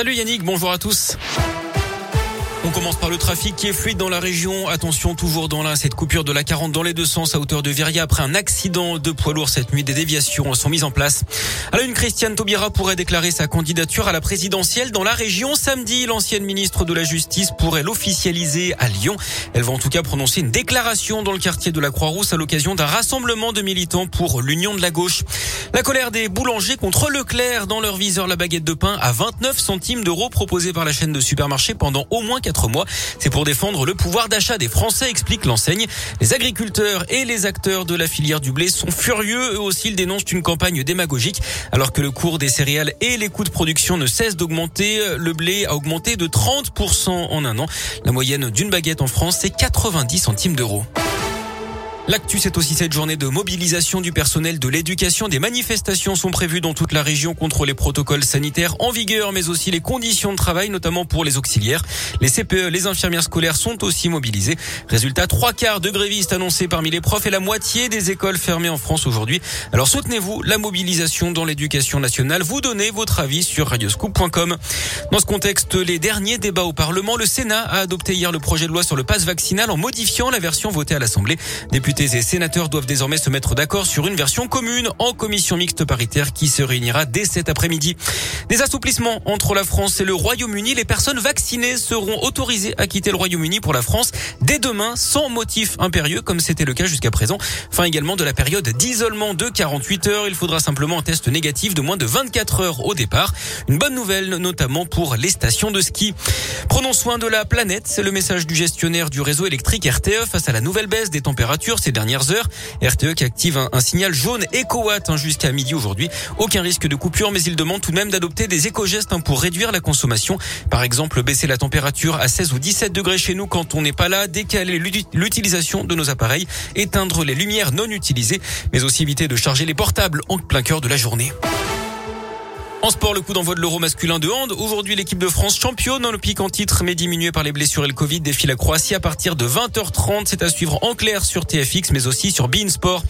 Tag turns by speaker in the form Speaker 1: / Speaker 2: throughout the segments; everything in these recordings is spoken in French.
Speaker 1: Salut Yannick, bonjour à tous. On commence par le trafic qui est fluide dans la région. Attention toujours dans la cette coupure de la 40 dans les deux sens à hauteur de Viria après un accident de poids lourd cette nuit. Des déviations sont mises en place. Alors une Christiane Taubira pourrait déclarer sa candidature à la présidentielle dans la région samedi. L'ancienne ministre de la Justice pourrait l'officialiser à Lyon. Elle va en tout cas prononcer une déclaration dans le quartier de la Croix-Rousse à l'occasion d'un rassemblement de militants pour l'Union de la gauche. La colère des boulangers contre Leclerc dans leur viseur la baguette de pain à 29 centimes d'euros proposée par la chaîne de supermarchés pendant au moins 4 mois. C'est pour défendre le pouvoir d'achat des Français, explique l'enseigne. Les agriculteurs et les acteurs de la filière du blé sont furieux. Eux aussi, ils dénoncent une campagne démagogique. Alors que le cours des céréales et les coûts de production ne cessent d'augmenter, le blé a augmenté de 30% en un an. La moyenne d'une baguette en France, c'est 90 centimes d'euros. L'actu, c'est aussi cette journée de mobilisation du personnel de l'éducation. Des manifestations sont prévues dans toute la région contre les protocoles sanitaires en vigueur, mais aussi les conditions de travail, notamment pour les auxiliaires. Les CPE, les infirmières scolaires sont aussi mobilisées. Résultat, trois quarts de grévistes annoncés parmi les profs et la moitié des écoles fermées en France aujourd'hui. Alors soutenez-vous la mobilisation dans l'éducation nationale. Vous donnez votre avis sur radioscoop.com. Dans ce contexte, les derniers débats au Parlement, le Sénat a adopté hier le projet de loi sur le passe vaccinal en modifiant la version votée à l'Assemblée. Députés sénateurs doivent désormais se mettre d'accord sur une version commune en commission mixte paritaire qui se réunira dès cet après-midi. Des assouplissements entre la France et le Royaume-Uni. Les personnes vaccinées seront autorisées à quitter le Royaume-Uni pour la France dès demain sans motif impérieux comme c'était le cas jusqu'à présent. Fin également de la période d'isolement de 48 heures. Il faudra simplement un test négatif de moins de 24 heures au départ. Une bonne nouvelle notamment pour les stations de ski. Prenons soin de la planète. C'est le message du gestionnaire du réseau électrique RTE face à la nouvelle baisse des températures ces dernières heures. RTE qui active un, signal jaune éco-watt hein, jusqu'à midi aujourd'hui. Aucun risque de coupure, mais il demande tout de même d'adopter des éco-gestes hein, pour réduire la consommation. Par exemple, baisser la température à 16 ou 17 degrés chez nous quand on n'est pas là, décaler l'utilisation de nos appareils, éteindre les lumières non utilisées, mais aussi éviter de charger les portables en plein cœur de la journée. En sport, le coup d'envoi de l'Euro masculin de hand. Aujourd'hui, l'équipe de France championne olympique en titre, mais diminuée par les blessures et le Covid, défie la Croatie à partir de 20h30. C'est à suivre en clair sur TFX, mais aussi sur Bein Sport.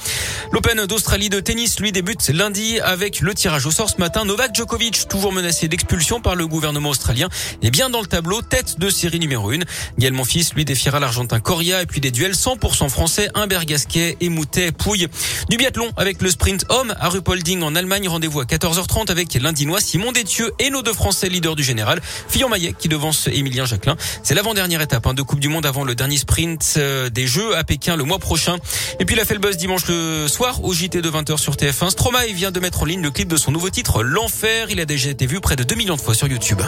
Speaker 1: L'Open d'Australie de tennis, lui, débute lundi avec le tirage au sort ce matin. Novak Djokovic, toujours menacé d'expulsion par le gouvernement australien, est bien dans le tableau, tête de série numéro 1. Gaël Monfils, lui, défiera l'Argentin Coria et puis des duels 100% français, Humbert Gasquet et Moutet Pouille. Du biathlon avec le sprint homme à Rupolding en Allemagne. Rendez-vous à 14h30 avec lundi Simon Détieux et nos deux Français leaders du général. Fillon Maillet qui devance Émilien Jacquelin. C'est l'avant-dernière étape hein, de Coupe du Monde avant le dernier sprint euh, des Jeux à Pékin le mois prochain. Et puis la fait le buzz dimanche le soir au JT de 20h sur TF1. Stromae vient de mettre en ligne le clip de son nouveau titre L'Enfer. Il a déjà été vu près de 2 millions de fois sur YouTube.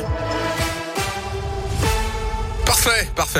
Speaker 2: Parfait, parfait.